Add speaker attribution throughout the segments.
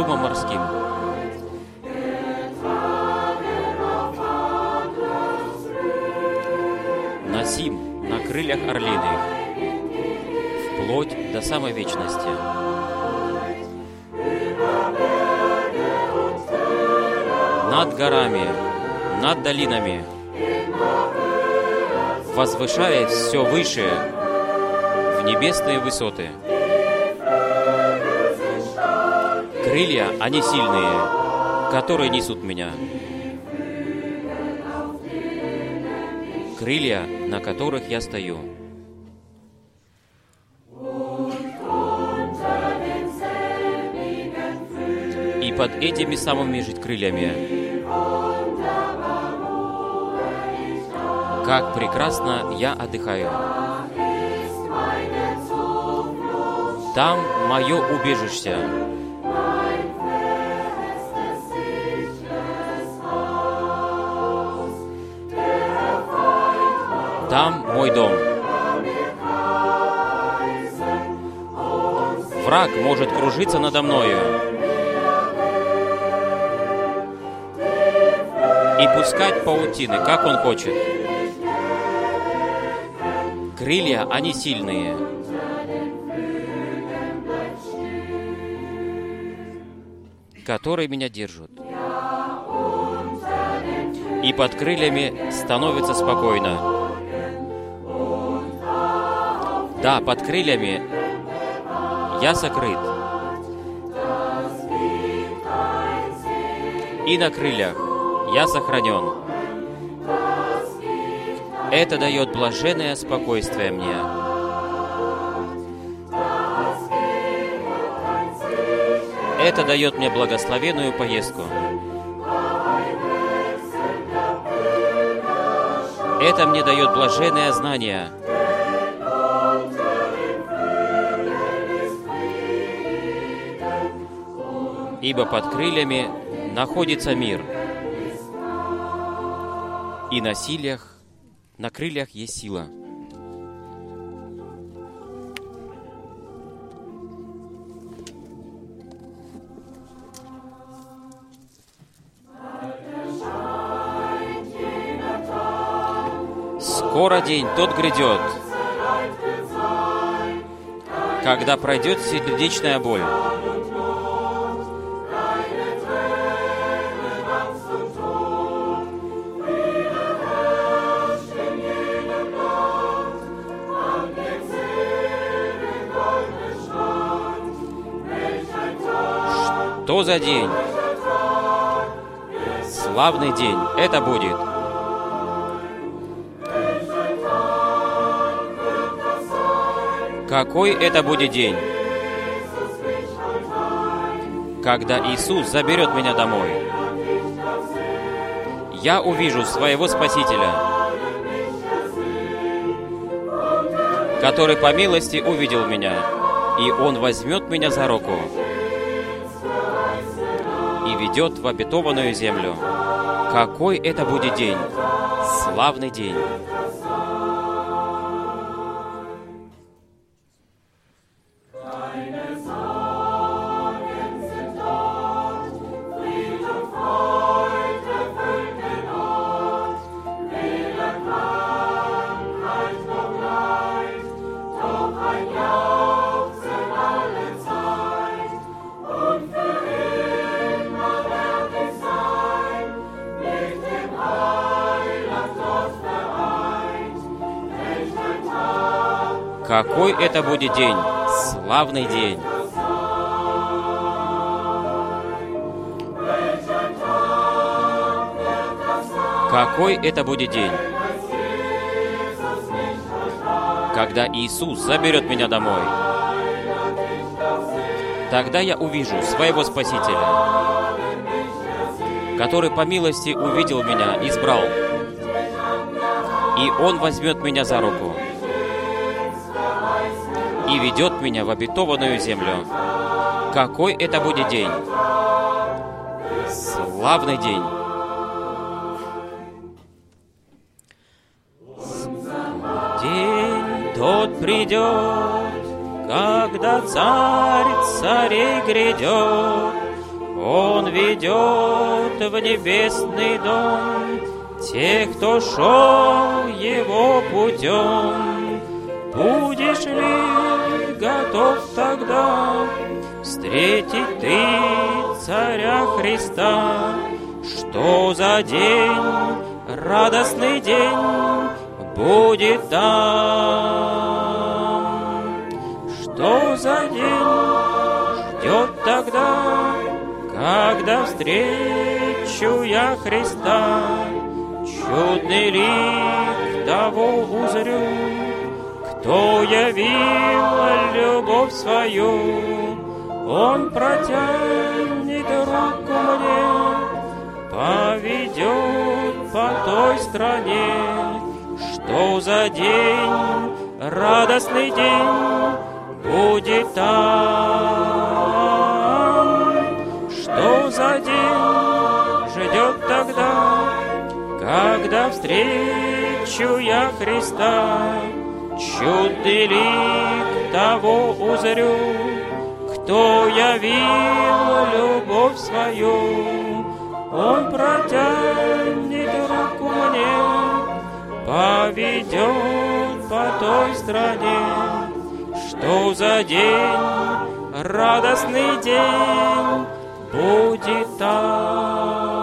Speaker 1: шумом морским. Носим на крыльях орлиных, вплоть до самой вечности. Над горами, над долинами, возвышаясь все выше в небесные высоты. Крылья, они сильные, которые несут меня. Крылья, на которых я стою. И под этими самыми жить крыльями как прекрасно я отдыхаю. Там мое убежище. Мой дом. Враг может кружиться надо мною и пускать паутины, как он хочет. Крылья, они сильные. которые меня держат. И под крыльями становится спокойно. Да, под крыльями я сокрыт. И на крыльях я сохранен. Это дает блаженное спокойствие мне. Это дает мне благословенную поездку. Это мне дает блаженное знание. Ибо под крыльями находится мир. И на силях, на крыльях есть сила. Скоро день тот грядет, когда пройдет сердечная боль. За день? Славный день это будет. Какой это будет день? Когда Иисус заберет меня домой. Я увижу своего Спасителя, который по милости увидел меня, и Он возьмет меня за руку и ведет в обетованную землю. Какой это будет день? Славный день! Какой это будет день? Славный день! Какой это будет день? Когда Иисус заберет меня домой. Тогда я увижу своего Спасителя, который по милости увидел меня, избрал. И Он возьмет меня за руку и ведет меня в обетованную землю. Какой это будет день? Славный день! День тот придет, когда царь царей грядет, Он ведет в небесный дом тех, кто шел его путем. Будешь ли готов тогда встретить ты царя Христа? Что за день, радостный день будет там? Что за день ждет тогда, когда встречу я Христа? Чудный лик того узрю, кто явил любовь свою, Он протянет руку мне, поведет по той стране. Что за день, радостный день будет там? Что за день ждет тогда, когда встречу я Христа? Чудный лик того узрю, кто явил любовь свою, Он протянет руку мне, поведет по той стране. Что за день, радостный день будет там.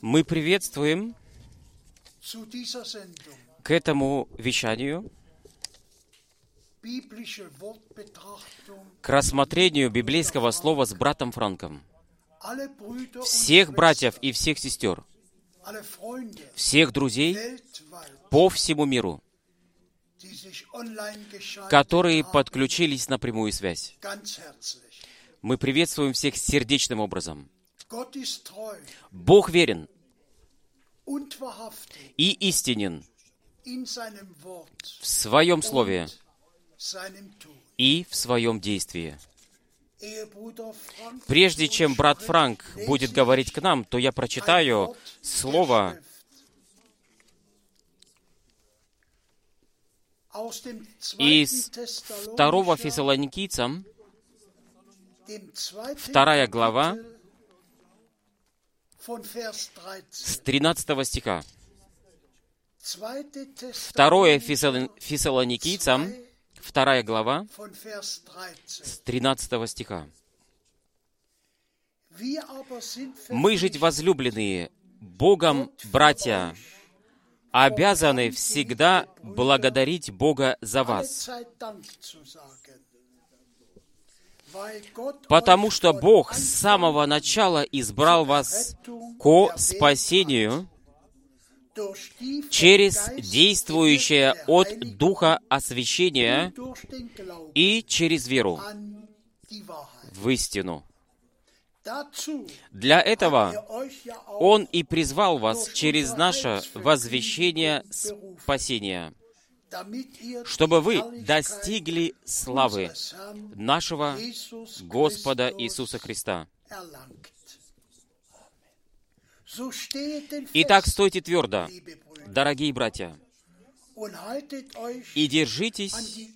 Speaker 1: Мы приветствуем к этому вещанию, к рассмотрению библейского слова с братом Франком. Всех братьев и всех сестер, всех друзей по всему миру, которые подключились на прямую связь. Мы приветствуем всех сердечным образом. Бог верен и истинен в Своем Слове и в Своем действии. Прежде чем брат Франк будет говорить к нам, то я прочитаю слово из второго Фессалоникийцам, вторая глава, с 13 стиха. Второе Фессалоникийцам, вторая глава, с 13 стиха. «Мы жить возлюбленные, Богом братья, обязаны всегда благодарить Бога за вас, потому что Бог с самого начала избрал вас ко спасению через действующее от Духа освящения и через веру в истину. Для этого Он и призвал вас через наше возвещение спасения, чтобы вы достигли славы нашего Господа Иисуса Христа. Итак, стойте твердо, дорогие братья, и держитесь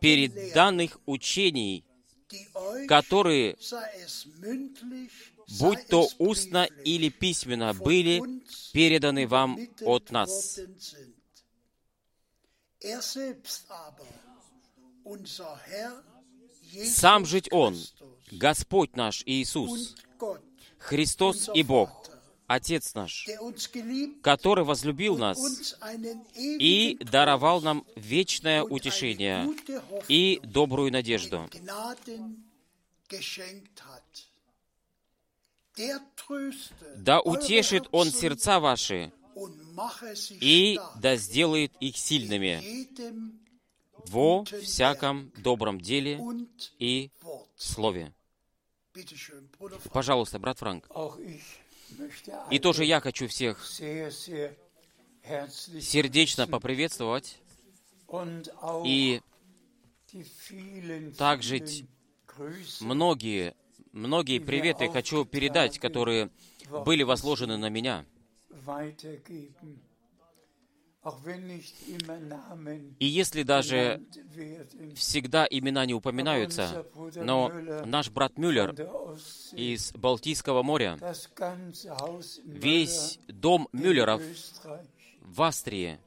Speaker 1: перед данных учений, которые, будь то устно или письменно, были переданы вам от нас. Сам жить Он, Господь наш Иисус, Христос и Бог, Отец наш, который возлюбил нас и даровал нам вечное утешение и добрую надежду. Да утешит Он сердца ваши и да сделает их сильными во всяком добром деле и слове. Пожалуйста, брат Франк. И тоже я хочу всех сердечно поприветствовать и также многие, многие приветы хочу передать, которые были возложены на меня.
Speaker 2: И если даже всегда имена не упоминаются, но наш брат Мюллер из Балтийского моря, весь дом Мюллеров в Австрии,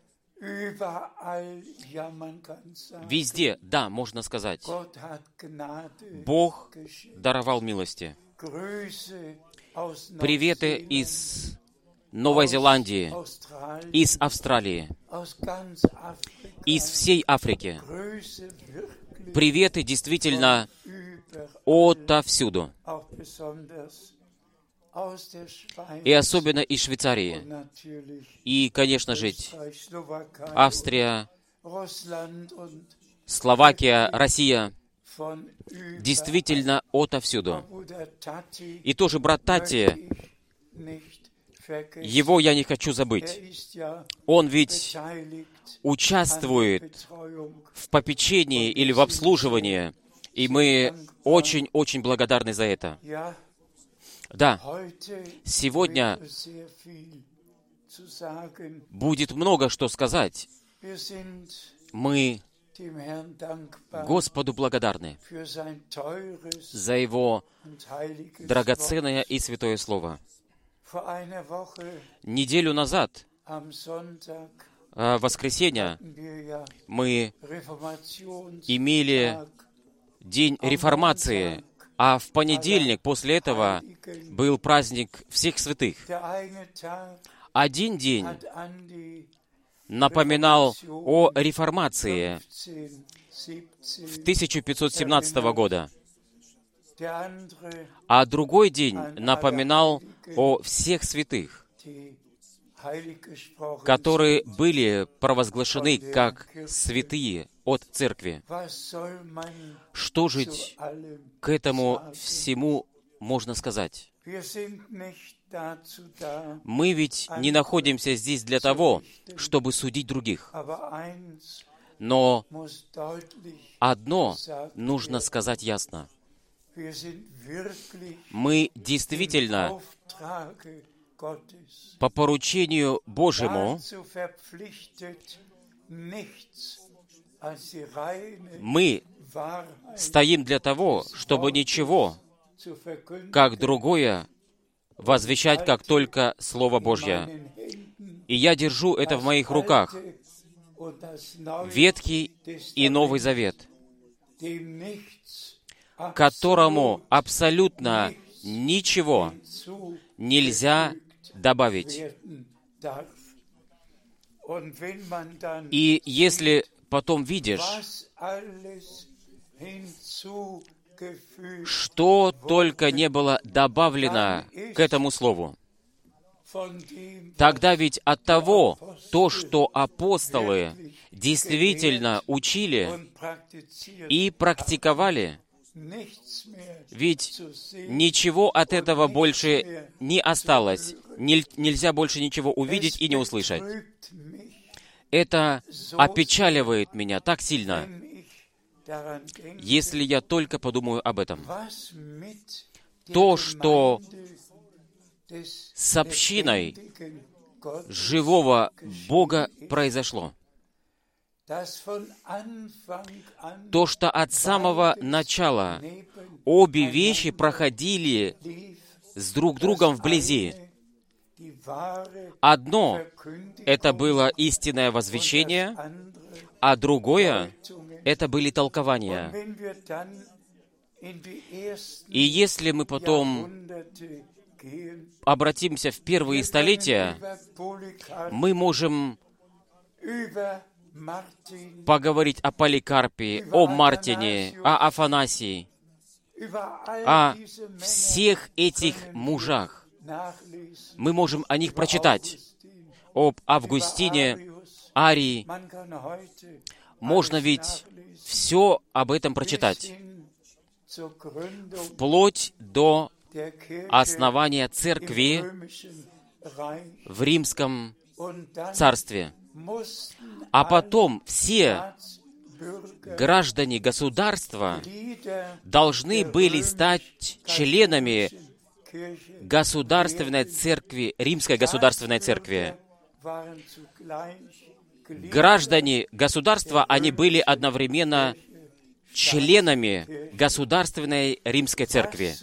Speaker 2: везде, да, можно сказать, Бог даровал милости. Приветы из Новой Зеландии, из Австралии, из всей Африки. Приветы действительно отовсюду. И особенно из Швейцарии. И, конечно же, Австрия, Словакия, Россия. Действительно отовсюду. И тоже брат Тати его я не хочу забыть. Он ведь участвует в попечении или в обслуживании, и мы очень-очень благодарны за это. Да, сегодня будет много что сказать. Мы Господу благодарны за Его драгоценное и святое Слово. Неделю назад, в воскресенье, мы имели день реформации, а в понедельник после этого был праздник всех святых. Один день напоминал о реформации в 1517 года. а другой день напоминал о всех святых, которые были провозглашены как святые от церкви. Что же к этому всему можно сказать? Мы ведь не находимся здесь для того, чтобы судить других. Но одно нужно сказать ясно — мы действительно по поручению Божьему мы стоим для того, чтобы ничего, как другое, возвещать, как только Слово Божье. И я держу это в моих руках. Ветхий и Новый Завет которому абсолютно ничего нельзя добавить. И если потом видишь, что только не было добавлено к этому слову, тогда ведь от того, то, что апостолы действительно учили и практиковали, ведь ничего от этого больше не осталось. Нельзя больше ничего увидеть и не услышать. Это опечаливает меня так сильно, если я только подумаю об этом. То, что с общиной живого Бога произошло то, что от самого начала обе вещи проходили с друг другом вблизи. Одно — это было истинное возвещение, а другое — это были толкования. И если мы потом обратимся в первые столетия, мы можем поговорить о Поликарпе, о Мартине, о Афанасии, о всех этих мужах. Мы можем о них прочитать. Об Августине, Арии. Можно ведь все об этом прочитать. Вплоть до основания церкви в римском царстве. А потом все граждане государства должны были стать членами государственной церкви, римской государственной церкви. граждане государства, они были одновременно членами Государственной Римской Церкви.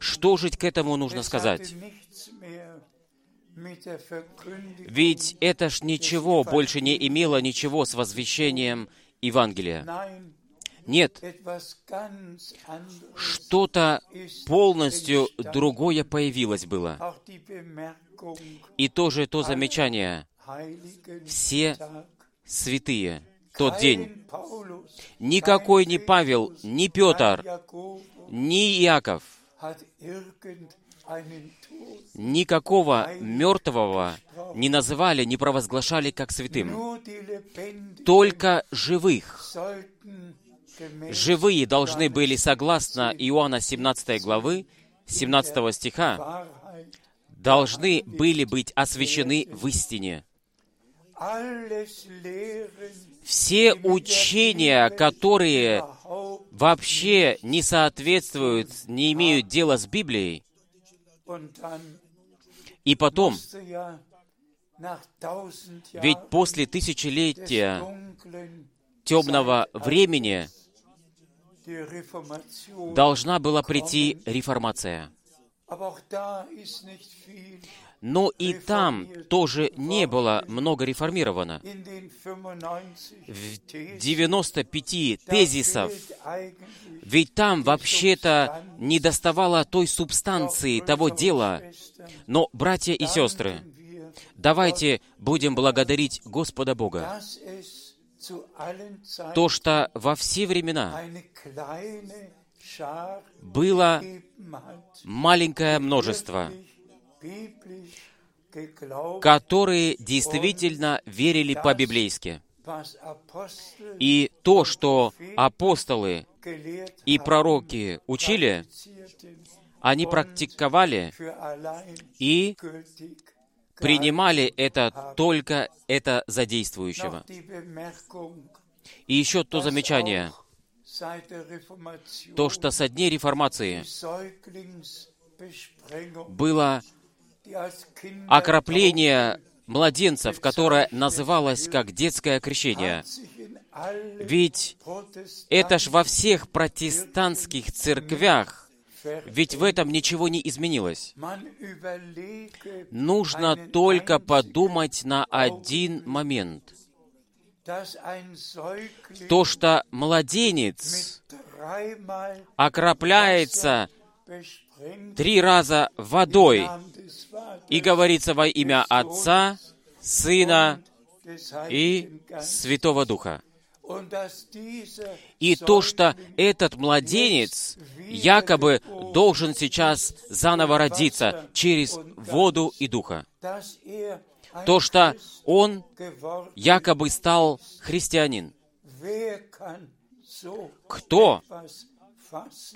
Speaker 2: Что же к этому нужно сказать? Ведь это ж ничего больше не имело ничего с возвещением Евангелия. Нет, что-то полностью другое появилось было. И тоже то замечание. Все святые, тот день. Никакой не Павел, ни Петр, ни Иаков, никакого мертвого не называли, не провозглашали как святым. Только живых. Живые должны были, согласно Иоанна 17 главы, 17 стиха, должны были быть освящены в истине. Все учения, которые вообще не соответствуют, не имеют дела с Библией, и потом, ведь после тысячелетия темного времени должна была прийти реформация. Но и там тоже не было много реформировано. В 95 тезисов, ведь там вообще-то не доставало той субстанции, того дела. Но, братья и сестры, давайте будем благодарить Господа Бога, то, что во все времена было маленькое множество, которые действительно верили по-библейски. И то, что апостолы и пророки учили, они практиковали и принимали это только это задействующего. И еще то замечание, то, что со дней реформации было окропление младенцев, которое называлось как детское крещение. Ведь это ж во всех протестантских церквях, ведь в этом ничего не изменилось. Нужно только подумать на один момент. То, что младенец окропляется три раза водой и говорится во имя Отца, Сына и Святого Духа. И то, что этот младенец якобы должен сейчас заново родиться через воду и духа. То, что он якобы стал христианин. Кто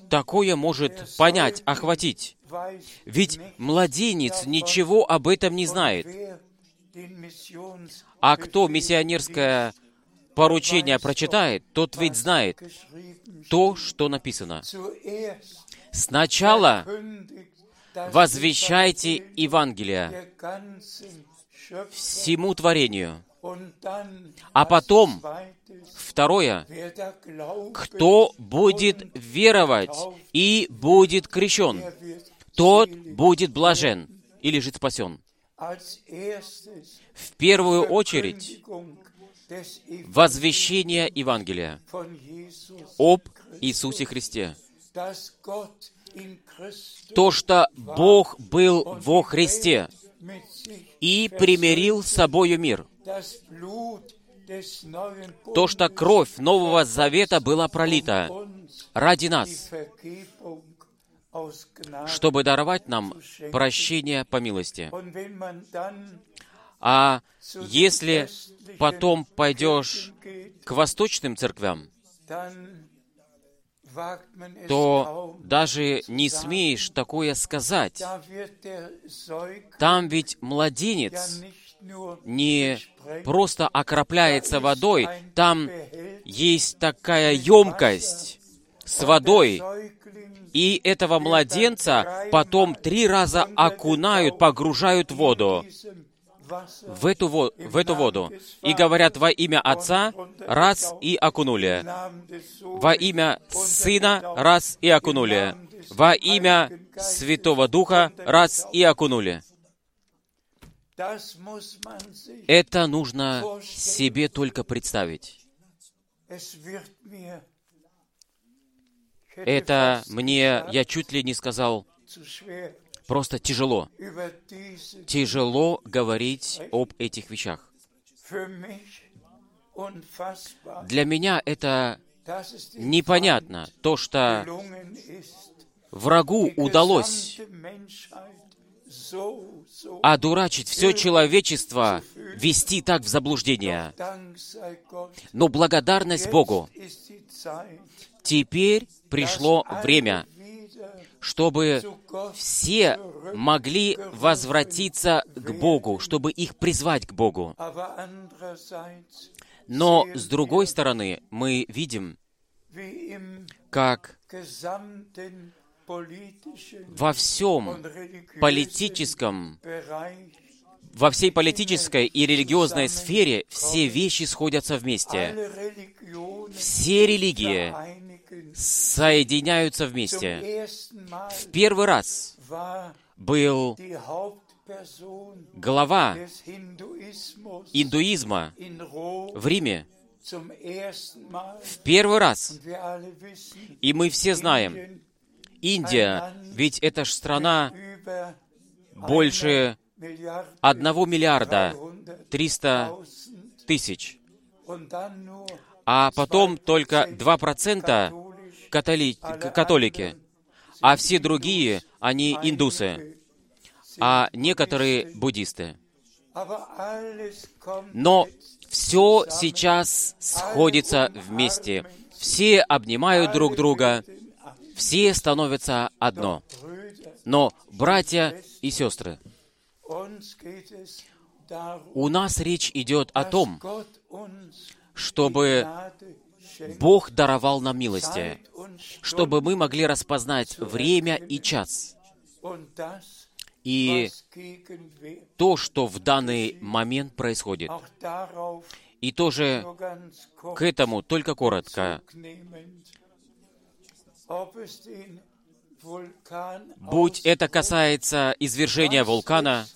Speaker 2: такое может понять, охватить? Ведь младенец ничего об этом не знает. А кто миссионерское поручение прочитает, тот ведь знает то, что написано. Сначала возвещайте Евангелие всему творению, а потом, второе, кто будет веровать и будет крещен, тот будет блажен или же спасен. В первую очередь, возвещение Евангелия об Иисусе Христе. То, что Бог был во Христе и примирил с собою мир. То, что кровь Нового Завета была пролита ради нас, чтобы даровать нам прощение по милости. А если потом пойдешь к восточным церквям, то даже не смеешь такое сказать. Там ведь младенец не просто окропляется водой, там есть такая емкость с водой, и этого младенца потом три раза окунают, погружают в воду. в эту, во- в эту воду и говорят во имя Отца, раз и окунули. Во имя Сына, раз и окунули. Во имя Святого Духа, раз и окунули. Это нужно себе только представить. Это мне, я чуть ли не сказал, просто тяжело. Тяжело говорить об этих вещах. Для меня это непонятно, то, что врагу удалось одурачить все человечество, вести так в заблуждение. Но благодарность Богу. Теперь пришло время, чтобы все могли возвратиться к Богу, чтобы их призвать к Богу. Но, с другой стороны, мы видим, как во всем политическом, во всей политической и религиозной сфере все вещи сходятся вместе. Все религии соединяются вместе. В первый раз был глава индуизма в Риме в первый раз. И мы все знаем, Индия, ведь это ж страна больше одного миллиарда триста тысяч. А потом только два процента католики, а все другие, они индусы, а некоторые буддисты. Но все сейчас сходится вместе. Все обнимают друг друга, все становятся одно. Но, братья и сестры, у нас речь идет о том, чтобы Бог даровал нам милости, чтобы мы могли распознать время и час. И то, что в данный момент происходит. И тоже к этому только коротко. Будь это касается извержения вулкана,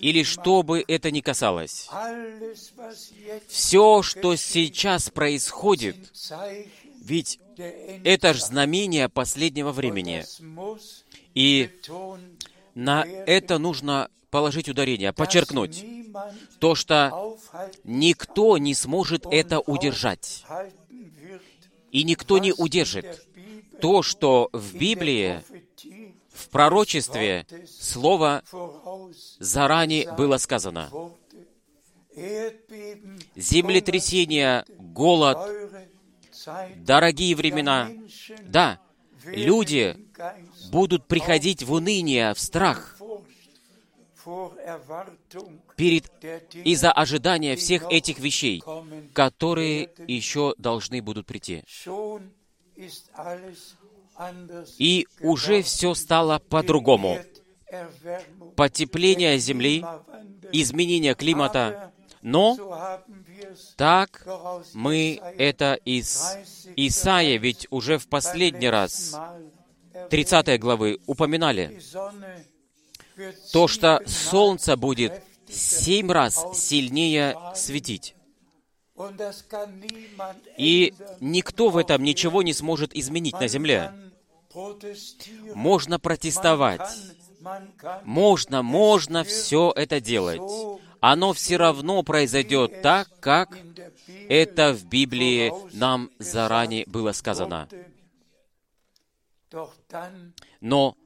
Speaker 2: или что бы это ни касалось, все, что сейчас происходит, ведь это же знамение последнего времени. И на это нужно положить ударение, подчеркнуть то, что никто не сможет это удержать. И никто не удержит то, что в Библии, в пророчестве, Слово заранее было сказано. Землетрясение, голод, дорогие времена. Да, люди будут приходить в уныние, в страх перед, из-за ожидания всех этих вещей, которые еще должны будут прийти. И уже все стало по-другому. Потепление Земли, изменение климата. Но так мы это из Исаия, ведь уже в последний раз, 30 главы, упоминали, то, что Солнце будет семь раз сильнее светить. И никто в этом ничего не сможет изменить на земле. Можно протестовать. Можно, можно все это делать. Оно все равно произойдет так, как это в Библии нам заранее было сказано. Но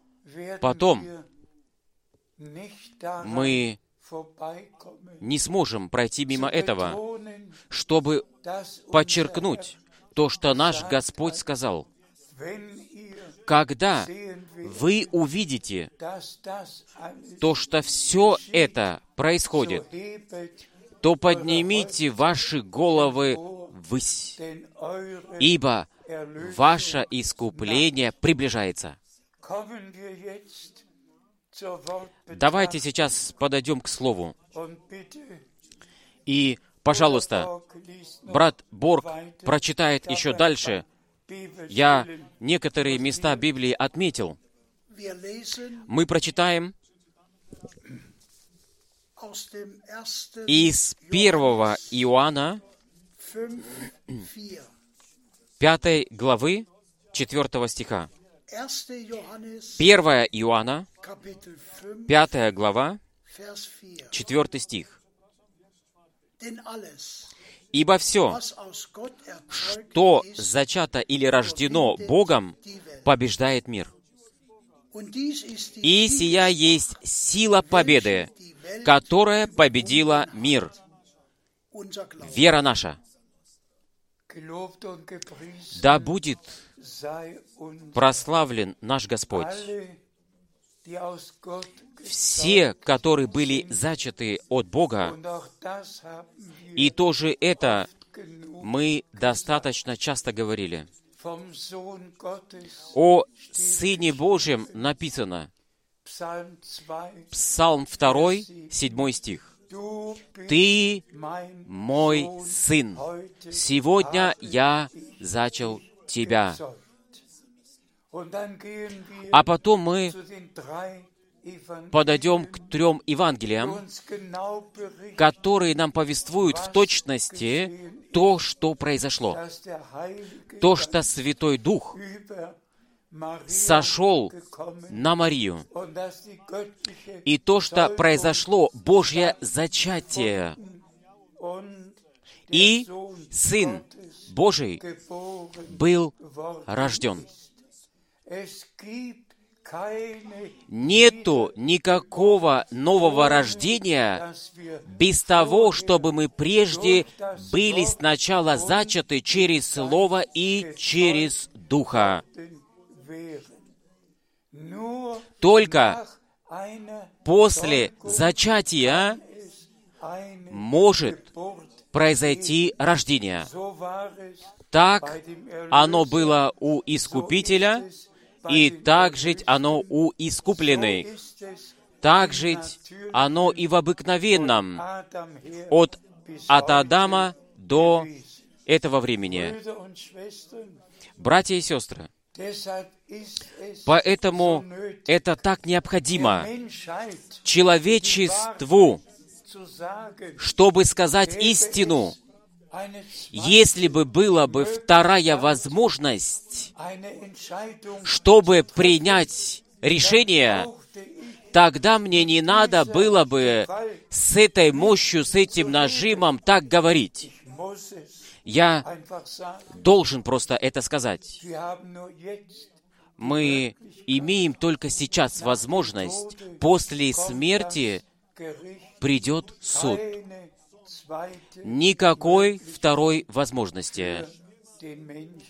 Speaker 2: потом мы не сможем пройти мимо этого, чтобы подчеркнуть то, что наш Господь сказал. Когда вы увидите то, что все это происходит, то поднимите ваши головы ввысь, ибо ваше искупление приближается.
Speaker 1: Давайте сейчас подойдем к Слову. И, пожалуйста, брат Борг прочитает еще дальше. Я некоторые места Библии отметил. Мы прочитаем из первого Иоанна, пятой главы, 4 стиха. 1 Иоанна, 5 глава, 4 стих. «Ибо все, что зачато или рождено Богом, побеждает мир. И сия есть сила победы, которая победила мир. Вера наша. Да будет прославлен наш Господь. Все, которые были зачаты от Бога, и тоже это мы достаточно часто говорили. О Сыне Божьем написано, Псалм 2, 7 стих. «Ты мой сын, сегодня я зачал тебя». А потом мы подойдем к трем Евангелиям, которые нам повествуют в точности то, что произошло. То, что Святой Дух сошел на Марию. И то, что произошло Божье зачатие. И Сын Божий был рожден. Нету никакого нового рождения без того, чтобы мы прежде были сначала зачаты через Слово и через Духа. Только после зачатия может произойти рождение. Так оно было у Искупителя, и так жить оно у искупленных. Так жить оно и в обыкновенном, от, от Адама до этого времени. Братья и сестры, поэтому это так необходимо человечеству, чтобы сказать истину, если бы была бы вторая возможность, чтобы принять решение, тогда мне не надо было бы с этой мощью, с этим нажимом так говорить. Я должен просто это сказать. Мы имеем только сейчас возможность, после смерти придет суд никакой второй возможности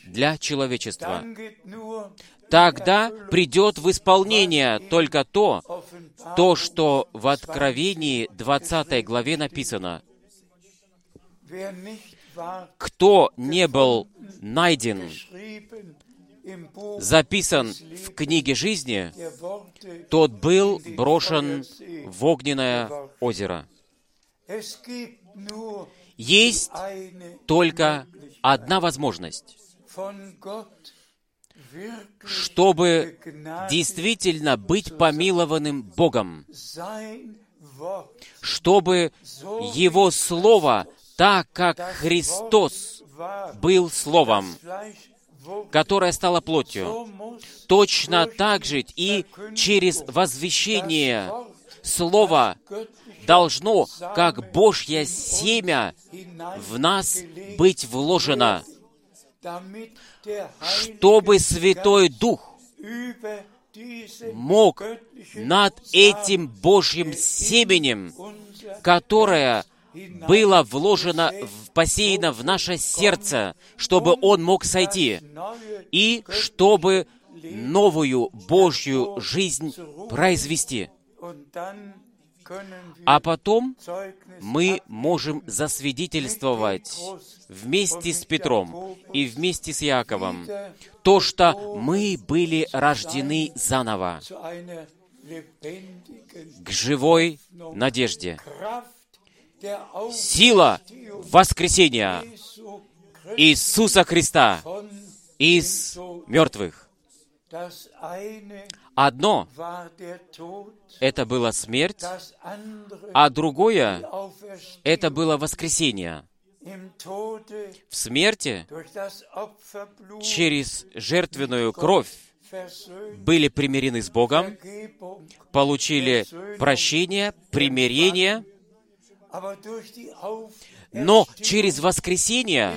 Speaker 1: для человечества. Тогда придет в исполнение только то, то, что в Откровении 20 главе написано. Кто не был найден, записан в книге жизни, тот был брошен в огненное озеро. Есть только одна возможность, чтобы действительно быть помилованным Богом, чтобы Его Слово, так как Христос был Словом, которое стало плотью, точно так же и через возвещение Слова должно, как Божье семя, в нас быть вложено, чтобы Святой Дух мог над этим Божьим семенем, которое было вложено, посеяно в наше сердце, чтобы он мог сойти, и чтобы новую Божью жизнь произвести. А потом мы можем засвидетельствовать вместе с Петром и вместе с Яковом то, что мы были рождены заново
Speaker 2: к живой надежде. Сила воскресения Иисуса Христа из мертвых. Одно — это была смерть, а другое — это было воскресение. В смерти через жертвенную кровь были примирены с Богом, получили прощение, примирение, но через воскресение,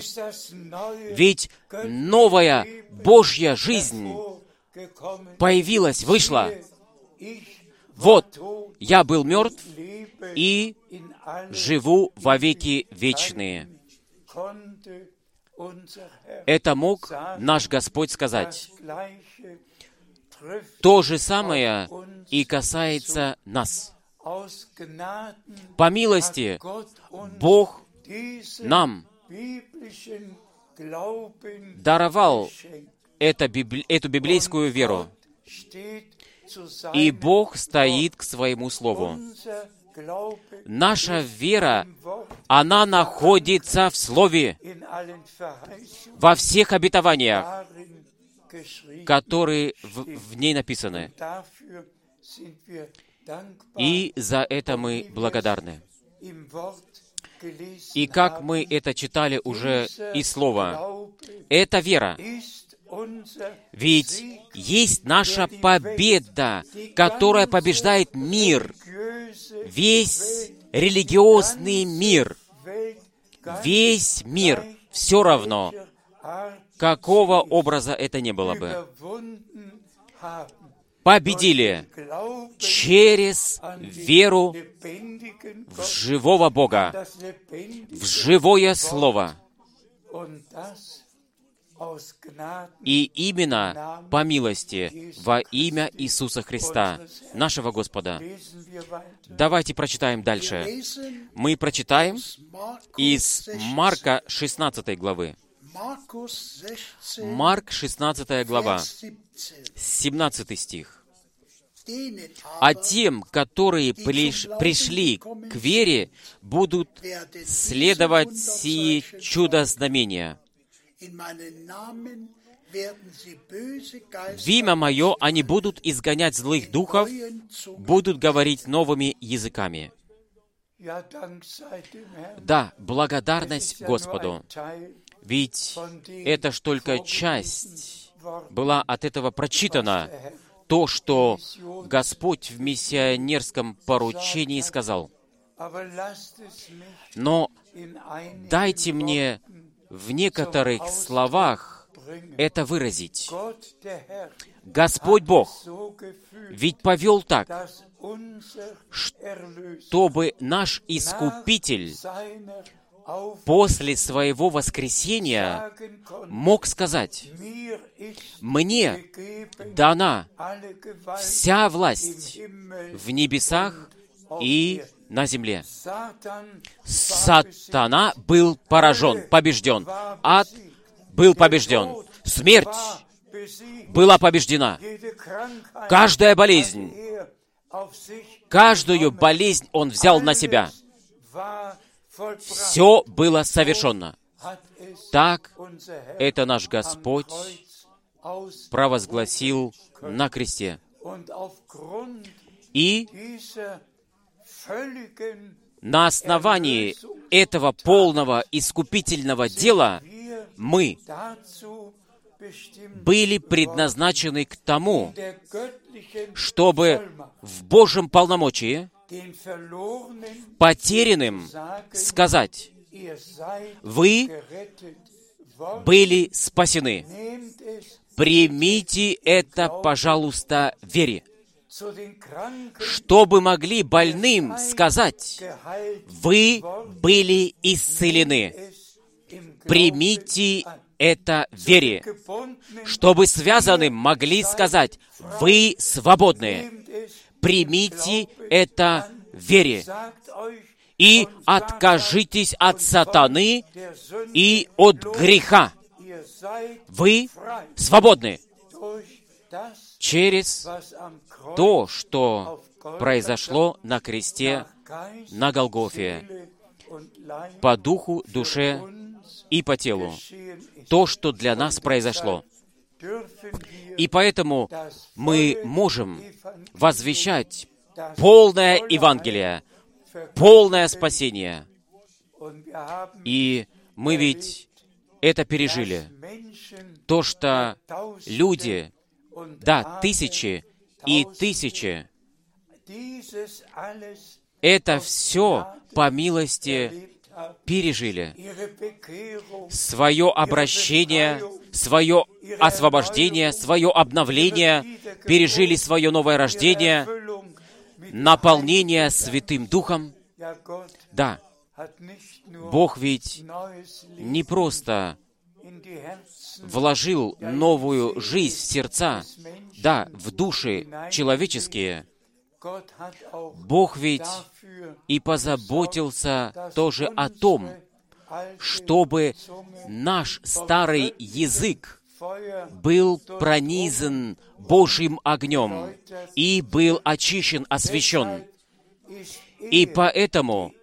Speaker 2: ведь новая Божья жизнь появилась, вышла. Вот, я был мертв и живу во веки вечные. Это мог наш Господь сказать. То же самое и касается нас. По милости Бог нам даровал это, эту библейскую веру. И Бог стоит к своему Слову. Наша вера, она находится в Слове, во всех обетованиях, которые в, в ней написаны. И за это мы благодарны. И как мы это читали уже из Слова, это вера. Ведь есть наша победа, которая побеждает мир, весь религиозный мир, весь мир, все равно, какого образа это не было бы, победили через веру в живого Бога, в живое Слово. И именно по милости во имя Иисуса Христа, нашего Господа. Давайте прочитаем дальше. Мы прочитаем из Марка 16 главы. Марк 16 глава, 17 стих. А тем, которые пришли к вере, будут следовать сии чудо-знамения. В имя Мое они будут изгонять злых духов, будут говорить новыми языками. Да, благодарность Господу. Ведь это ж только часть была от этого прочитана, то, что Господь в миссионерском поручении сказал. Но дайте мне в некоторых словах это выразить. Господь Бог ведь повел так, чтобы наш Искупитель после своего воскресения мог сказать, «Мне дана вся власть в небесах и на земле. Сатана был поражен, побежден. Ад был побежден. Смерть была побеждена. Каждая болезнь, каждую болезнь он взял на себя. Все было совершенно. Так это наш Господь провозгласил на кресте. И на основании этого полного искупительного дела мы были предназначены к тому, чтобы в Божьем полномочии потерянным сказать, вы были спасены. Примите это, пожалуйста, вере чтобы могли больным сказать, вы были исцелены. Примите это вере, чтобы связанным могли сказать, вы свободны. Примите это вере. И откажитесь от сатаны и от греха. Вы свободны через
Speaker 1: то, что произошло на кресте на Голгофе, по духу, душе и по телу. То, что для нас произошло. И поэтому мы можем возвещать полное Евангелие, полное спасение. И мы ведь это пережили. То, что люди, да, тысячи и тысячи, это все по милости пережили. Свое обращение, свое освобождение, свое обновление, пережили свое новое рождение, наполнение Святым Духом. Да, Бог ведь не просто вложил новую жизнь в сердца, да, в души человеческие. Бог ведь и позаботился тоже о том, чтобы наш старый язык был пронизан Божьим огнем и был очищен, освящен. И поэтому,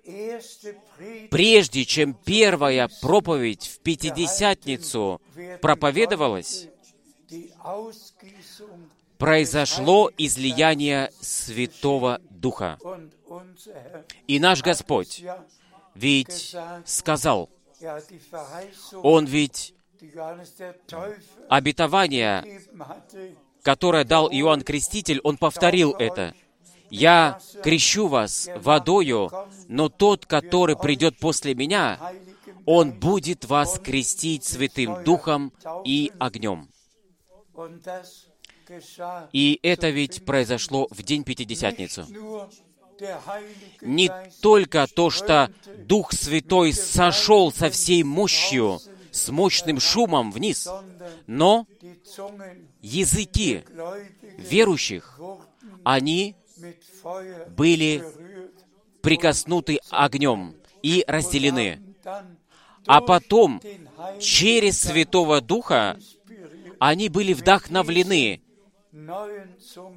Speaker 1: прежде чем первая проповедь в Пятидесятницу проповедовалась, произошло излияние Святого Духа. И наш Господь ведь сказал, Он ведь обетование, которое дал Иоанн Креститель, Он повторил это. «Я крещу вас водою, но тот, который придет после меня, Он будет вас крестить Святым Духом и огнем». И это ведь произошло в день Пятидесятницу. Не только то, что Дух Святой сошел со всей мощью, с мощным шумом вниз, но языки верующих, они были прикоснуты огнем и разделены. А потом, через Святого Духа, они были вдохновлены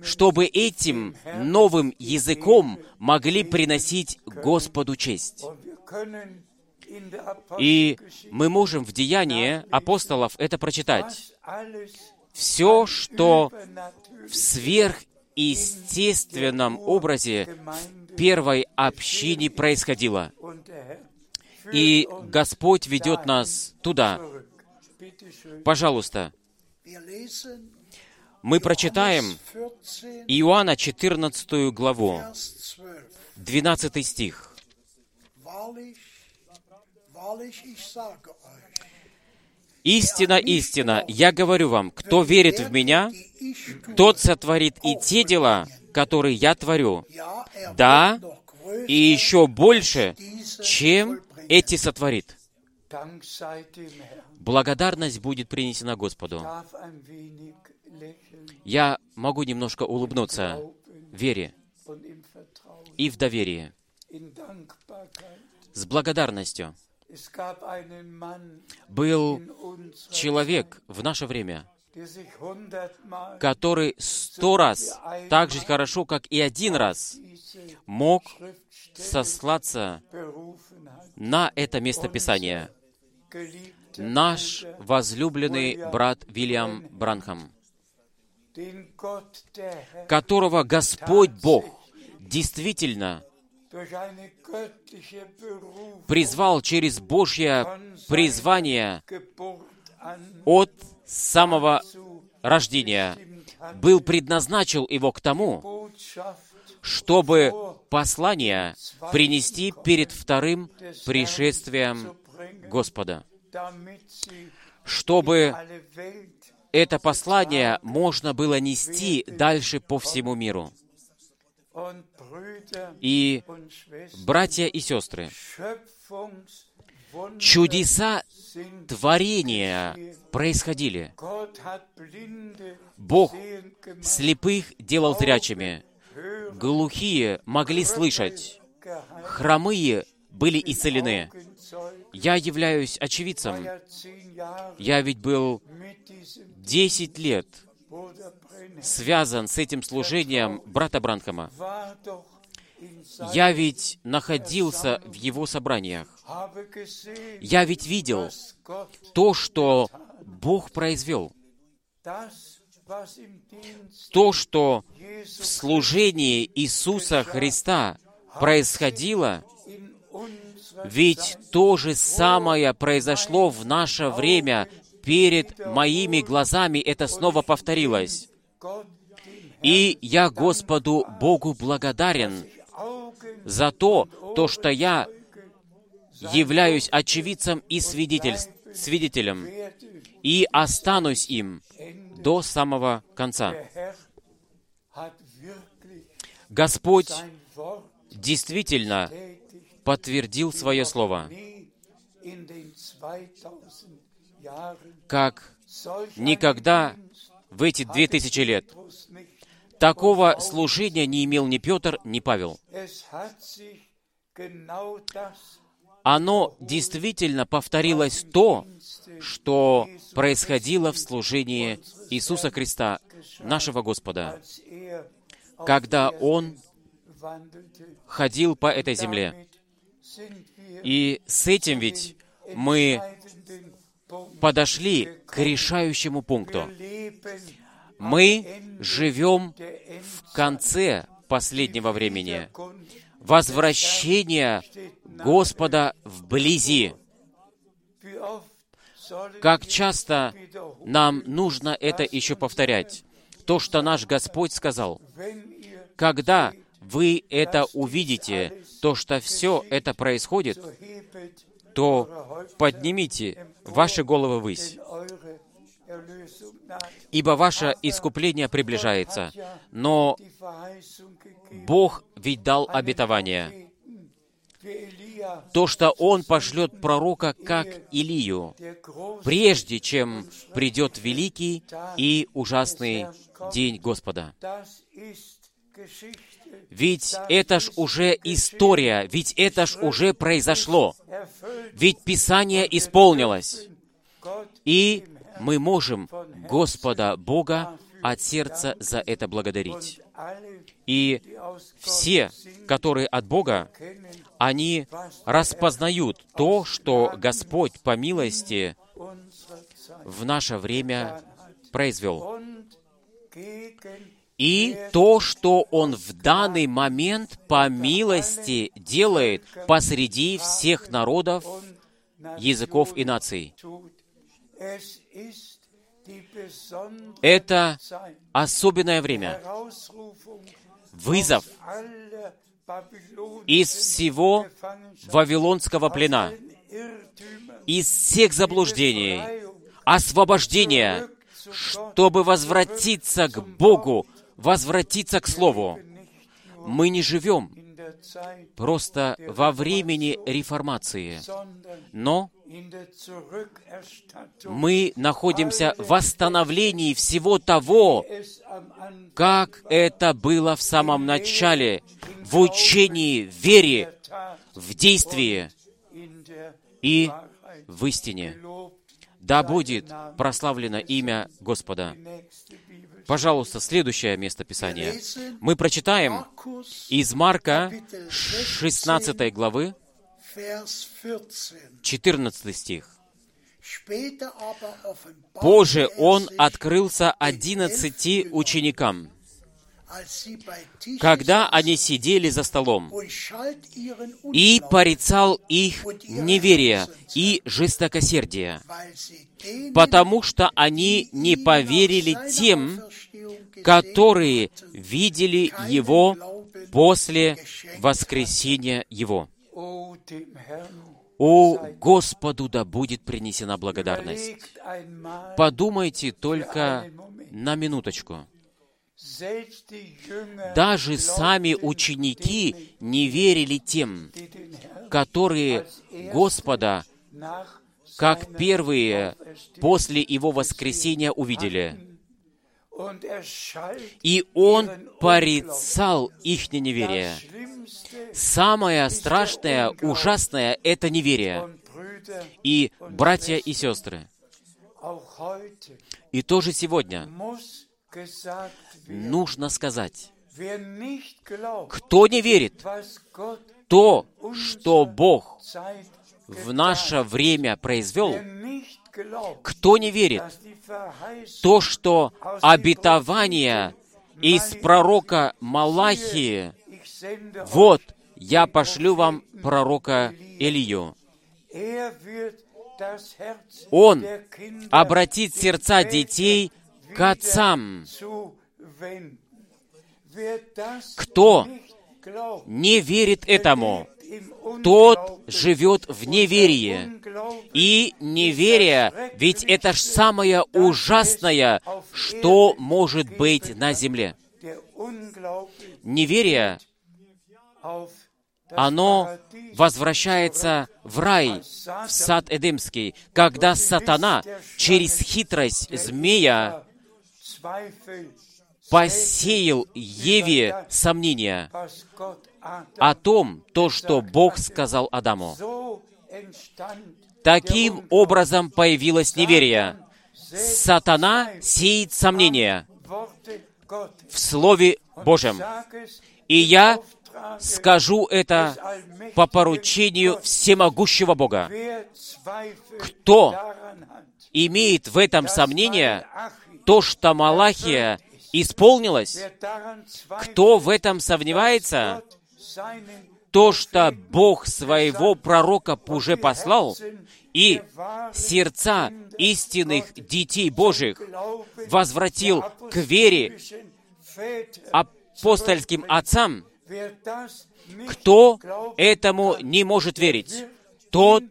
Speaker 1: чтобы этим новым языком могли приносить Господу честь. И мы можем в Деянии апостолов это прочитать. Все, что в сверхъестественном образе в первой общине происходило. И Господь ведет нас туда. Пожалуйста, мы прочитаем Иоанна 14 главу, 12 стих. «Истина, истина, я говорю вам, кто верит в Меня, тот сотворит и те дела, которые я творю. Да, и еще больше, чем эти сотворит». Благодарность будет принесена Господу я могу немножко улыбнуться в вере и в доверии, с благодарностью. Был человек в наше время, который сто раз так же хорошо, как и один раз, мог сослаться на это местописание. Наш возлюбленный брат Вильям Бранхам которого Господь Бог действительно призвал через Божье призвание от самого рождения, был предназначил его к тому, чтобы послание принести перед вторым пришествием Господа, чтобы это послание можно было нести дальше по всему миру. И, братья и сестры, чудеса творения происходили. Бог слепых делал зрячими, глухие могли слышать, хромые были исцелены. Я являюсь очевидцем. Я ведь был десять лет связан с этим служением брата Бранхама. Я ведь находился в его собраниях. Я ведь видел то, что Бог произвел. То, что в служении Иисуса Христа происходило, ведь то же самое произошло в наше время перед моими глазами, это снова повторилось. И я Господу Богу благодарен за то, то, что я являюсь очевидцем и свидетелем, и останусь им до самого конца. Господь действительно подтвердил свое слово, как никогда в эти две тысячи лет такого служения не имел ни Петр, ни Павел. Оно действительно повторилось то, что происходило в служении Иисуса Христа, нашего Господа, когда Он ходил по этой земле. И с этим ведь мы подошли к решающему пункту. Мы живем в конце последнего времени. Возвращение Господа вблизи. Как часто нам нужно это еще повторять? То, что наш Господь сказал. Когда вы это увидите, то, что все это происходит, то поднимите ваши головы ввысь, ибо ваше искупление приближается. Но Бог ведь дал обетование. То, что Он пошлет пророка, как Илию, прежде чем придет великий и ужасный день Господа. Ведь это ж уже история, ведь это ж уже произошло. Ведь Писание исполнилось. И мы можем Господа Бога от сердца за это благодарить. И все, которые от Бога, они распознают то, что Господь по милости в наше время произвел. И то, что Он в данный момент по милости делает посреди всех народов, языков и наций. Это особенное время. Вызов из всего вавилонского плена, из всех заблуждений, освобождение, чтобы возвратиться к Богу, возвратиться к Слову. Мы не живем просто во времени реформации, но мы находимся в восстановлении всего того, как это было в самом начале, в учении, в вере, в действии и в истине. Да будет прославлено имя Господа. Пожалуйста, следующее место Писания. Мы прочитаем из Марка 16 главы, 14 стих. Позже он открылся одиннадцати ученикам, когда они сидели за столом, и порицал их неверие и жестокосердие, потому что они не поверили тем, которые видели Его после воскресения Его. О Господу да будет принесена благодарность. Подумайте только на минуточку. Даже сами ученики не верили тем, которые Господа, как первые после Его воскресения увидели. И Он порицал их неверие. Самое страшное, ужасное — это неверие. И, братья и сестры, и тоже сегодня нужно сказать, кто не верит, то, что Бог в наше время произвел, кто не верит, то, что обетование из пророка Малахии, вот, я пошлю вам пророка Илью. Он обратит сердца детей к отцам. Кто не верит этому, тот живет в неверии. И неверие, ведь это ж самое ужасное, что может быть на земле. Неверие, оно возвращается в рай, в сад Эдемский, когда сатана через хитрость змея посеял Еве сомнения о том, то, что Бог сказал Адаму. Таким образом появилось неверие. Сатана сеет сомнения в Слове Божьем. И я скажу это по поручению всемогущего Бога. Кто имеет в этом сомнение, то, что Малахия исполнилось, кто в этом сомневается, то, что Бог своего пророка уже послал, и сердца истинных детей Божьих возвратил к вере апостольским отцам, кто этому не может верить, тот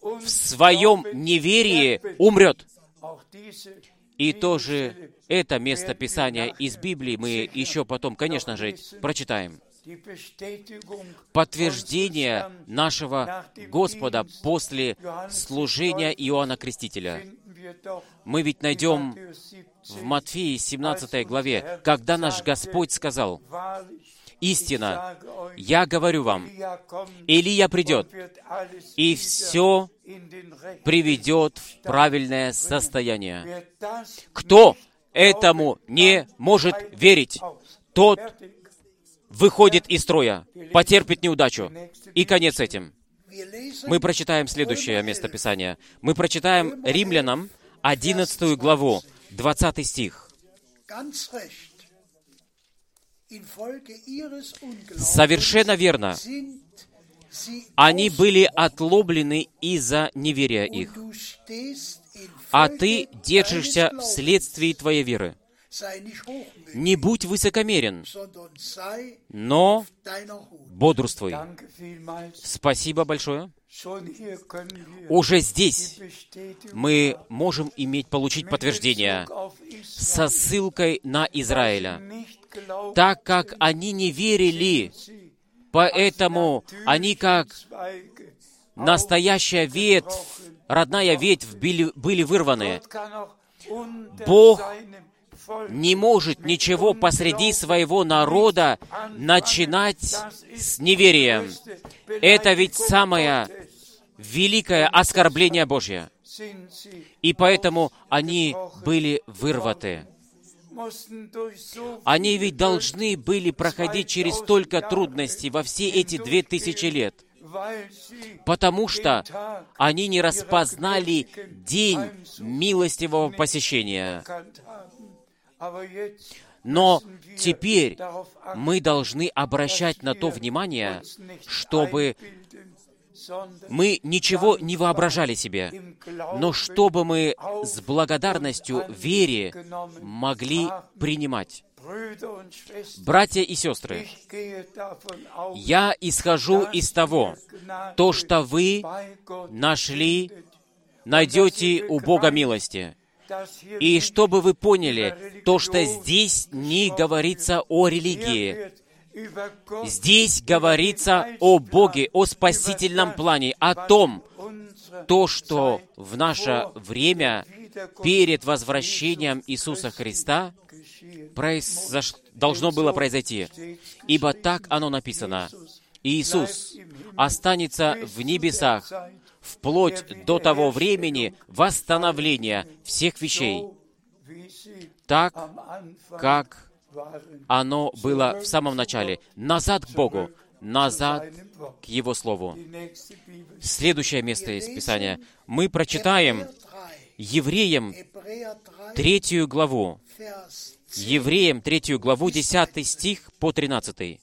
Speaker 1: в своем неверии умрет. И тоже это место Писания из Библии мы еще потом, конечно же, прочитаем. Подтверждение нашего Господа после служения Иоанна Крестителя. Мы ведь найдем в Матфеи 17 главе, когда наш Господь сказал, «Истина, я говорю вам, Илия придет, и все приведет в правильное состояние. Кто этому не может верить, тот выходит из строя, потерпит неудачу. И конец этим. Мы прочитаем следующее место Писания. Мы прочитаем Римлянам 11 главу, 20 стих. Совершенно верно. Они были отлоблены из-за неверия их. А ты держишься вследствие твоей веры. Не будь высокомерен, но бодрствуй. Спасибо большое. Уже здесь мы можем иметь, получить подтверждение со ссылкой на Израиля. Так как они не верили, поэтому они как настоящая ветвь, родная ветвь были, были вырваны. Бог не может ничего посреди своего народа начинать с неверием. Это ведь самое великое оскорбление Божье. И поэтому они были вырваты. Они ведь должны были проходить через столько трудностей во все эти две тысячи лет, потому что они не распознали день милостивого посещения. Но теперь мы должны обращать на то внимание, чтобы мы ничего не воображали себе, но чтобы мы с благодарностью, вере могли принимать. Братья и сестры, я исхожу из того, то, что вы нашли, найдете у Бога милости. И чтобы вы поняли, то, что здесь не говорится о религии, Здесь говорится о Боге, о спасительном плане, о том, то, что в наше время перед возвращением Иисуса Христа произош... должно было произойти. Ибо так оно написано. Иисус останется в небесах вплоть до того времени восстановления всех вещей, так, как оно было в самом начале. Назад к Богу, назад к Его Слову. Следующее место из Писания. Мы прочитаем Евреям третью главу. Евреям третью главу, 10 стих по 13.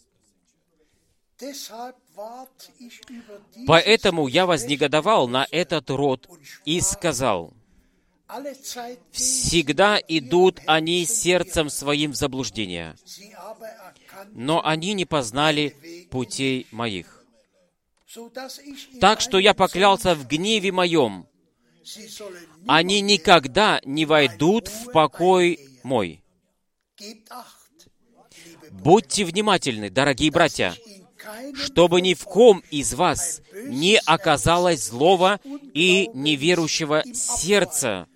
Speaker 1: Поэтому я вознегодовал на этот род и сказал, «Всегда идут они сердцем своим в заблуждение, но они не познали путей моих. Так что я поклялся в гневе моем, они никогда не войдут в покой мой. Будьте внимательны, дорогие братья, чтобы ни в ком из вас не оказалось злого и неверующего сердца,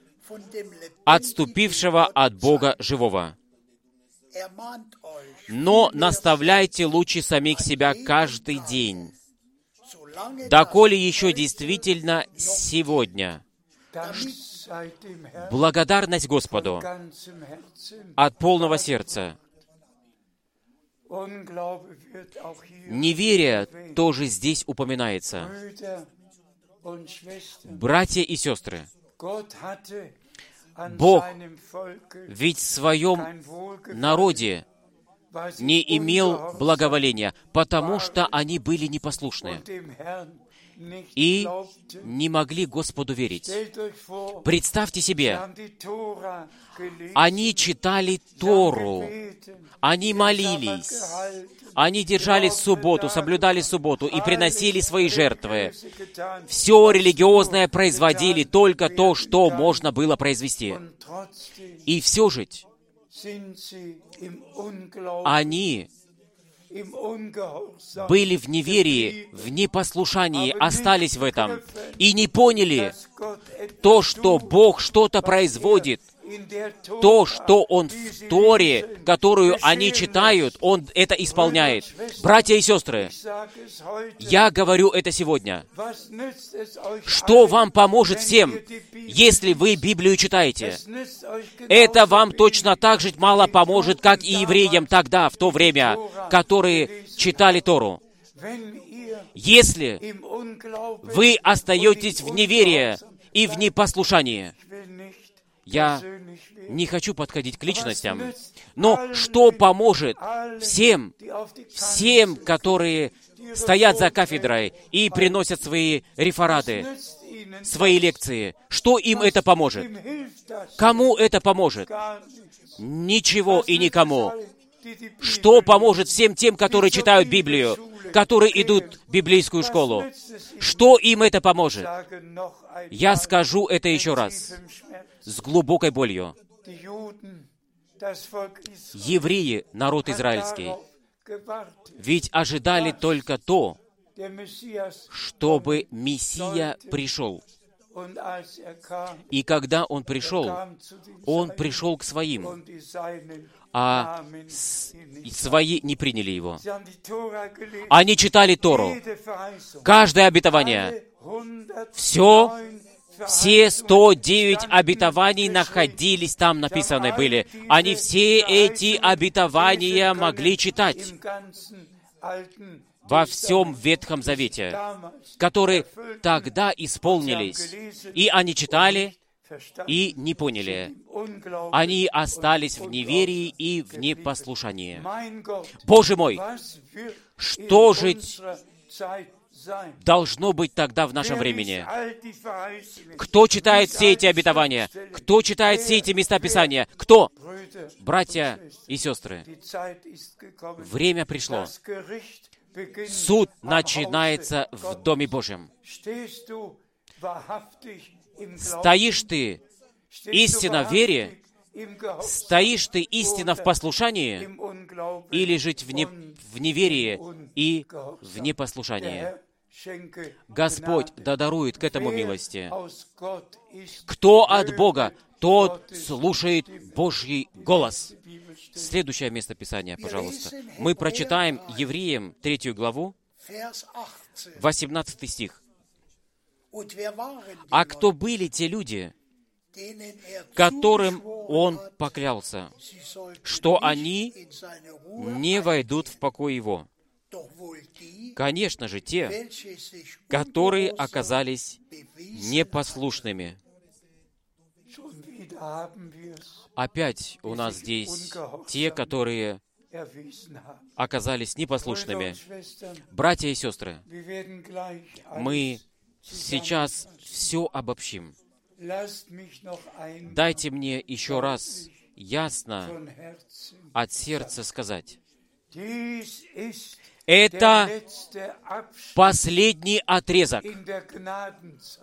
Speaker 1: отступившего от Бога живого. Но наставляйте лучше самих себя каждый день, доколе еще действительно сегодня. Благодарность Господу от полного сердца. Неверие тоже здесь упоминается. Братья и сестры, Бог ведь в своем народе не имел благоволения, потому что они были непослушны и не могли Господу верить. Представьте себе, они читали Тору, они молились, они держали субботу, соблюдали субботу и приносили свои жертвы. Все религиозное производили, только то, что можно было произвести. И все же они были в неверии, в непослушании, остались в этом и не поняли то, что Бог что-то производит, то, что Он в Торе, которую они читают, Он это исполняет. Братья и сестры, я говорю это сегодня. Что вам поможет всем, если вы Библию читаете? Это вам точно так же мало поможет, как и евреям тогда, в то время, которые читали Тору. Если вы остаетесь в неверии и в непослушании, я не хочу подходить к личностям, но что поможет всем, всем, которые стоят за кафедрой и приносят свои рефераты, свои лекции, что им это поможет? Кому это поможет? Ничего и никому. Что поможет всем тем, которые читают Библию, которые идут в библейскую школу? Что им это поможет? Я скажу это еще раз с глубокой болью. Евреи, народ израильский, ведь ожидали только то, чтобы Мессия пришел. И когда Он пришел, Он пришел к своим, а свои не приняли Его. Они читали Тору, каждое обетование, все все 109 обетований находились там, написаны были. Они все эти обетования могли читать во всем Ветхом Завете, которые тогда исполнились. И они читали и не поняли. Они остались в неверии и в непослушании. Боже мой, что же должно быть тогда в нашем времени? Кто читает все эти обетования? Кто читает все эти места Писания? Кто? Братья и сестры, время пришло. Суд начинается в Доме Божьем. Стоишь ты истинно в вере, стоишь ты истинно в послушании, или жить в, не, в неверии и в непослушании. Господь да дарует к этому милости. Кто от Бога, тот слушает Божий голос. Следующее место Писания, пожалуйста. Мы прочитаем Евреям третью главу, 18 стих. «А кто были те люди, которым Он поклялся, что они не войдут в покой Его. Конечно же, те, которые оказались непослушными. Опять у нас здесь те, которые оказались непослушными. Братья и сестры, мы сейчас все обобщим. Дайте мне еще раз ясно от сердца сказать. Это последний отрезок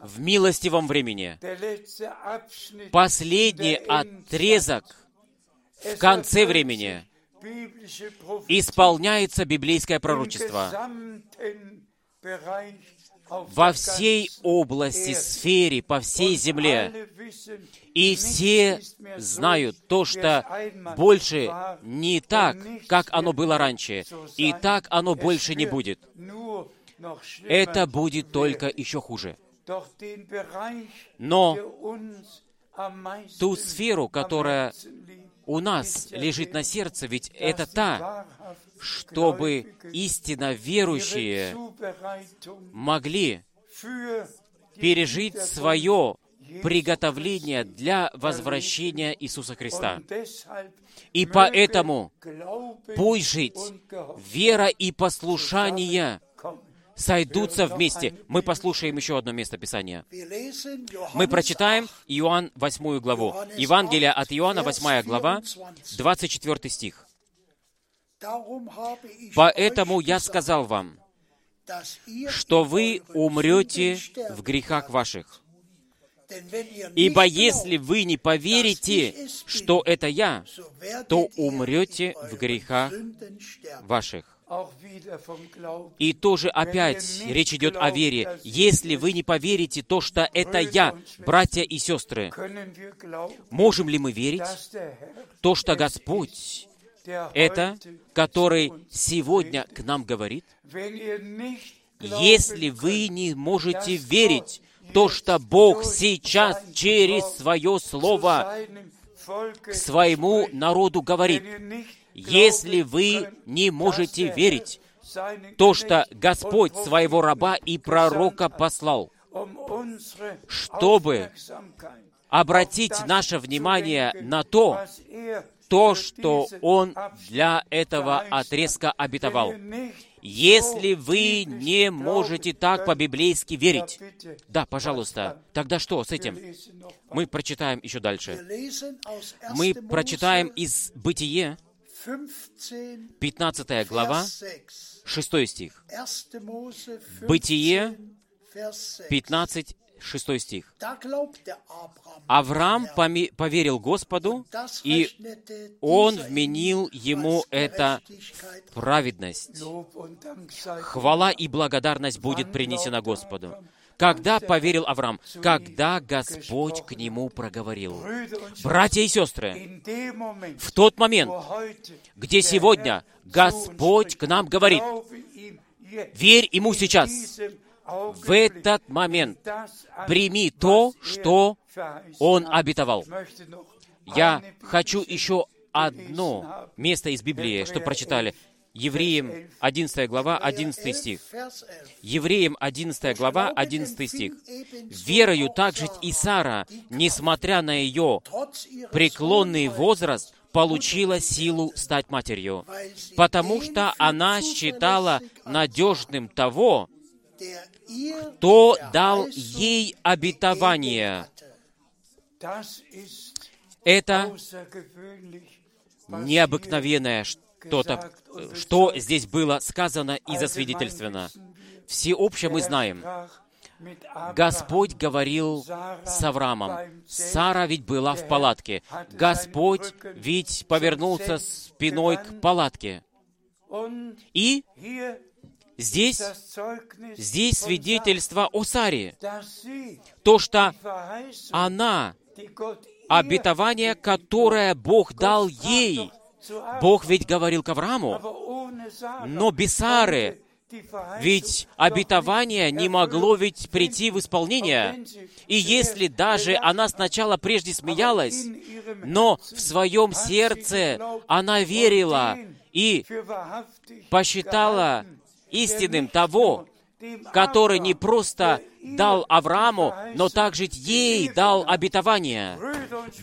Speaker 1: в милостивом времени. Последний отрезок в конце времени исполняется библейское пророчество во всей области, сфере, по всей земле. И все знают то, что больше не так, как оно было раньше, и так оно больше не будет. Это будет только еще хуже. Но ту сферу, которая у нас лежит на сердце, ведь это та, чтобы истинно верующие могли пережить свое приготовление для возвращения Иисуса Христа. И поэтому пусть жить вера и послушание сойдутся вместе. Мы послушаем еще одно место Писания. Мы прочитаем Иоанн 8 главу. Евангелие от Иоанна, 8 глава, 24 стих. «Поэтому я сказал вам, что вы умрете в грехах ваших. Ибо если вы не поверите, что это я, то умрете в грехах ваших. И тоже опять речь идет о вере. Если вы не поверите то, что это я, братья и сестры, можем ли мы верить то, что Господь это, который сегодня к нам говорит? Если вы не можете верить то, что Бог сейчас через свое Слово к своему народу говорит, если вы не можете верить то, что Господь своего раба и пророка послал, чтобы обратить наше внимание на то, то, что Он для этого отрезка обетовал. Если вы не можете так по-библейски верить, да, пожалуйста, тогда что с этим? Мы прочитаем еще дальше. Мы прочитаем из Бытие, 15 глава, 6 стих. Бытие 15, 6 стих. Авраам. Поверил Господу, и он вменил ему это праведность. Хвала и благодарность будет принесена Господу. Когда поверил Авраам? Когда Господь к нему проговорил. Братья и сестры, в тот момент, где сегодня Господь к нам говорит, верь Ему сейчас, в этот момент прими то, что Он обетовал. Я хочу еще одно место из Библии, что прочитали. Евреям 11 глава, 11 стих. Евреям 11 глава, 11 стих. «Верою также и Сара, несмотря на ее преклонный возраст, получила силу стать матерью, потому что она считала надежным того, кто дал ей обетование. Это необыкновенное что-то, что здесь было сказано и засвидетельствовано. Всеобще мы знаем, Господь говорил с Авраамом. Сара ведь была в палатке. Господь ведь повернулся спиной к палатке. И Здесь, здесь свидетельство о Саре. То, что она, обетование, которое Бог дал ей, Бог ведь говорил к Аврааму, но без Сары Ведь обетование не могло ведь прийти в исполнение. И если даже она сначала прежде смеялась, но в своем сердце она верила и посчитала истинным того, который не просто дал Аврааму, но также ей дал обетование.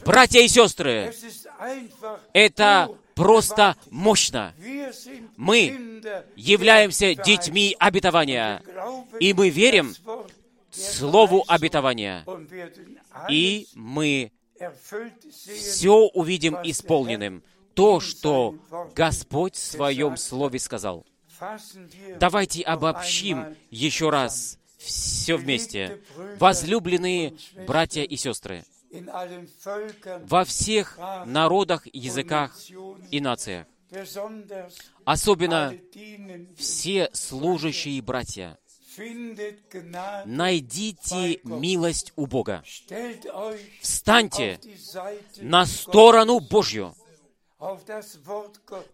Speaker 1: Братья и сестры, это просто мощно. Мы являемся детьми обетования, и мы верим Слову обетования, и мы все увидим исполненным. То, что Господь в Своем Слове сказал. Давайте обобщим еще раз все вместе. Возлюбленные братья и сестры, во всех народах, языках и нациях, особенно все служащие братья, найдите милость у Бога. Встаньте на сторону Божью,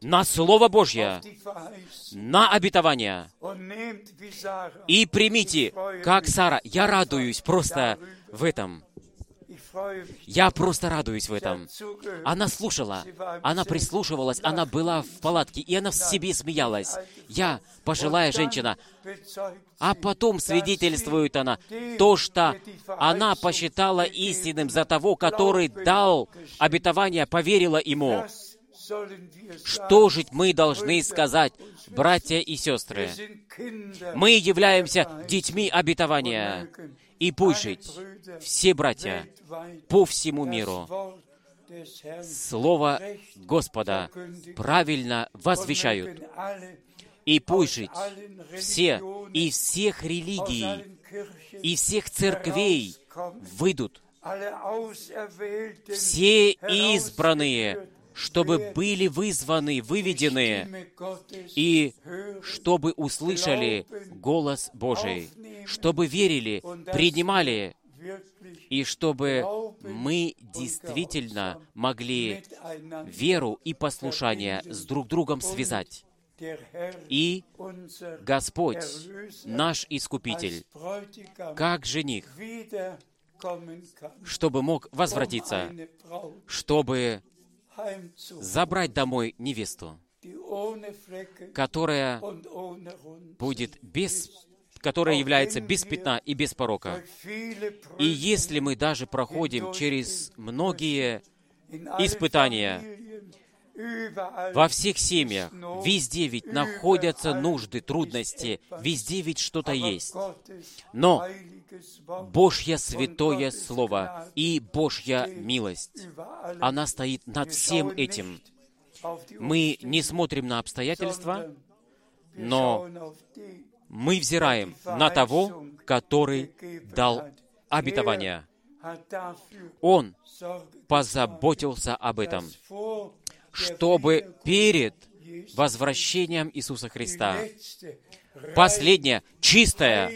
Speaker 1: на Слово Божье, на обетование. И примите, как Сара, я радуюсь просто в этом. Я просто радуюсь в этом. Она слушала, она прислушивалась, она была в палатке, и она в себе смеялась. Я пожилая женщина. А потом свидетельствует она то, что она посчитала истинным за того, который дал обетование, поверила ему. Что же мы должны сказать, братья и сестры? Мы являемся детьми обетования. И пусть жить все братья по всему миру Слово Господа правильно возвещают. И пусть жить все и всех религий, и всех церквей выйдут все избранные чтобы были вызваны, выведены, и чтобы услышали голос Божий, чтобы верили, принимали, и чтобы мы действительно могли веру и послушание с друг другом связать. И Господь, наш Искупитель, как жених, чтобы мог возвратиться, чтобы забрать домой невесту, которая будет без которая является без пятна и без порока. И если мы даже проходим через многие испытания, во всех семьях, везде ведь находятся нужды, трудности, везде ведь что-то есть. Но Божье святое Слово и Божья милость, она стоит над всем этим. Мы не смотрим на обстоятельства, но мы взираем на того, который дал обетование. Он позаботился об этом чтобы перед возвращением Иисуса Христа последнее, чистое,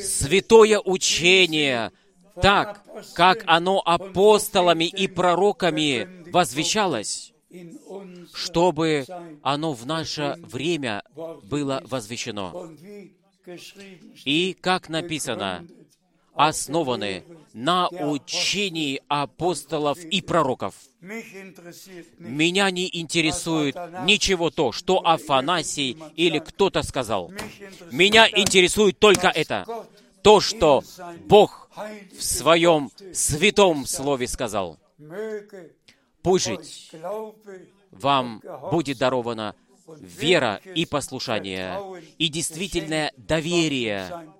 Speaker 1: святое учение, так, как оно апостолами и пророками возвещалось, чтобы оно в наше время было возвещено. И, как написано, основаны на учении апостолов и пророков. Меня не интересует ничего то, что Афанасий или кто-то сказал. Меня интересует только это. То, что Бог в своем святом слове сказал. Пусть вам будет дарована вера и послушание, и действительное доверие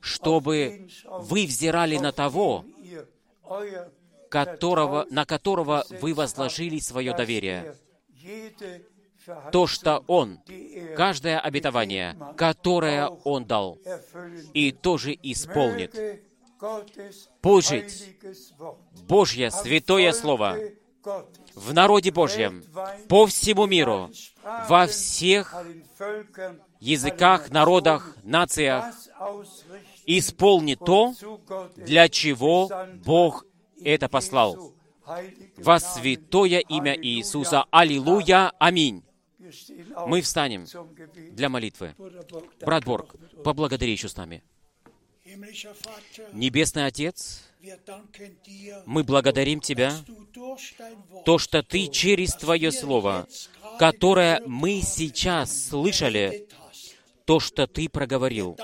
Speaker 1: чтобы вы взирали на того, которого, на которого вы возложили свое доверие. То, что Он, каждое обетование, которое Он дал, и тоже исполнит. Пусть Божье святое Слово в народе Божьем, по всему миру, во всех языках, народах, нациях, исполни то, для чего Бог это послал. Во святое имя Иисуса. Аллилуйя. Аминь. Мы встанем для молитвы. Брат Борг, поблагодари еще с нами. Небесный Отец, мы благодарим Тебя, то, что Ты через Твое Слово, которое мы сейчас слышали, то, что Ты проговорил.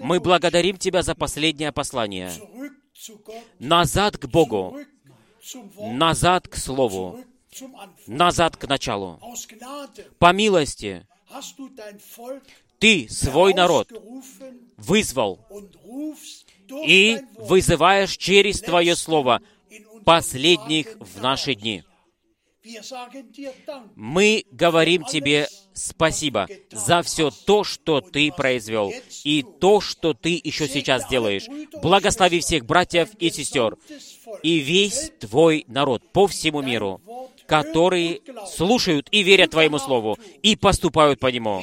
Speaker 1: Мы благодарим Тебя за последнее послание. Назад к Богу, назад к Слову, назад к началу. По милости Ты свой народ вызвал и вызываешь через Твое Слово последних в наши дни. Мы говорим Тебе спасибо за все то, что Ты произвел, и то, что Ты еще сейчас делаешь. Благослови всех братьев и сестер, и весь Твой народ по всему миру, которые слушают и верят Твоему Слову, и поступают по Нему.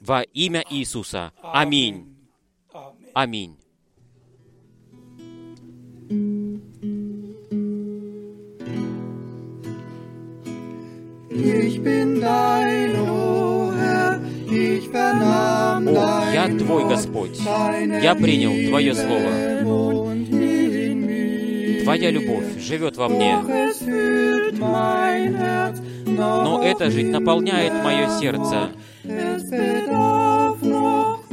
Speaker 1: Во имя Иисуса. Аминь. Аминь.
Speaker 3: Ich bin dein, o Herr, ich vernahm
Speaker 1: О, я Твой Господь, я принял Твое Слово. Твоя любовь живет во мне. Но эта жизнь наполняет мое сердце.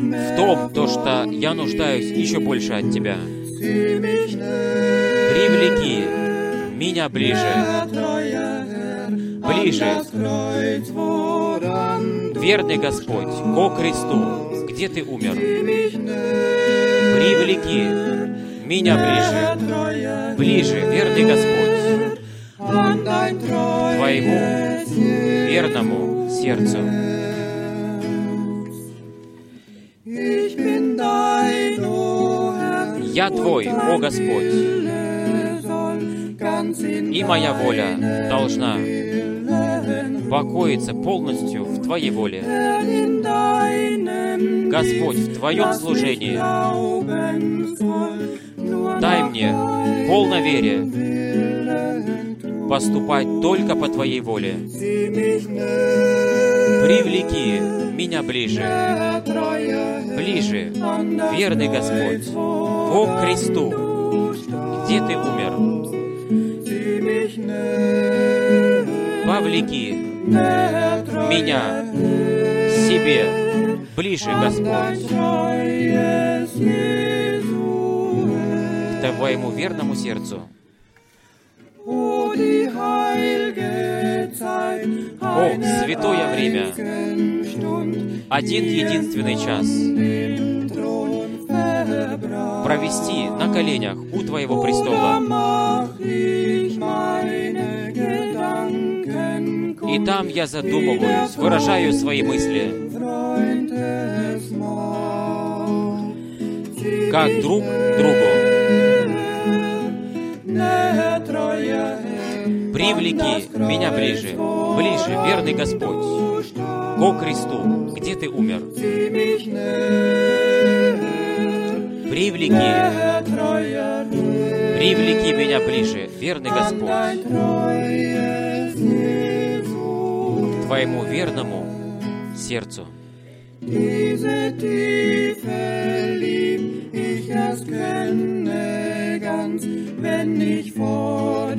Speaker 1: В том, то, что я нуждаюсь еще больше от Тебя. Привлеки меня ближе ближе. Верный Господь, ко кресту, где Ты умер. Привлеки меня ближе, ближе, верный Господь, Твоему верному сердцу. Я Твой, о Господь, и моя воля должна покоиться полностью в Твоей воле. Господь, в Твоем служении дай мне полно вере поступать только по Твоей воле. Привлеки меня ближе, ближе, верный Господь, по кресту, где Ты умер. Повлеки меня себе ближе, Господь, к Твоему верному сердцу. О, святое время, один единственный час. Провести на коленях у Твоего престола и там я задумываюсь, выражаю свои мысли. Как друг другу. Привлеки меня ближе, ближе, верный Господь, ко кресту, где Ты умер. Привлеки, привлеки меня ближе, верный Господь Твоему верному сердцу.
Speaker 3: Wenn ich vor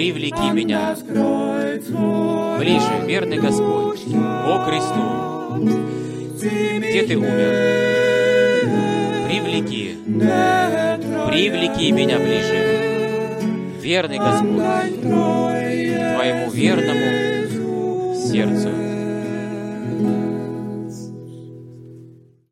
Speaker 1: привлеки меня ближе, верный Господь, о кресту, где Ты умер. Привлеки, привлеки меня ближе, верный Господь, к Твоему верному сердцу.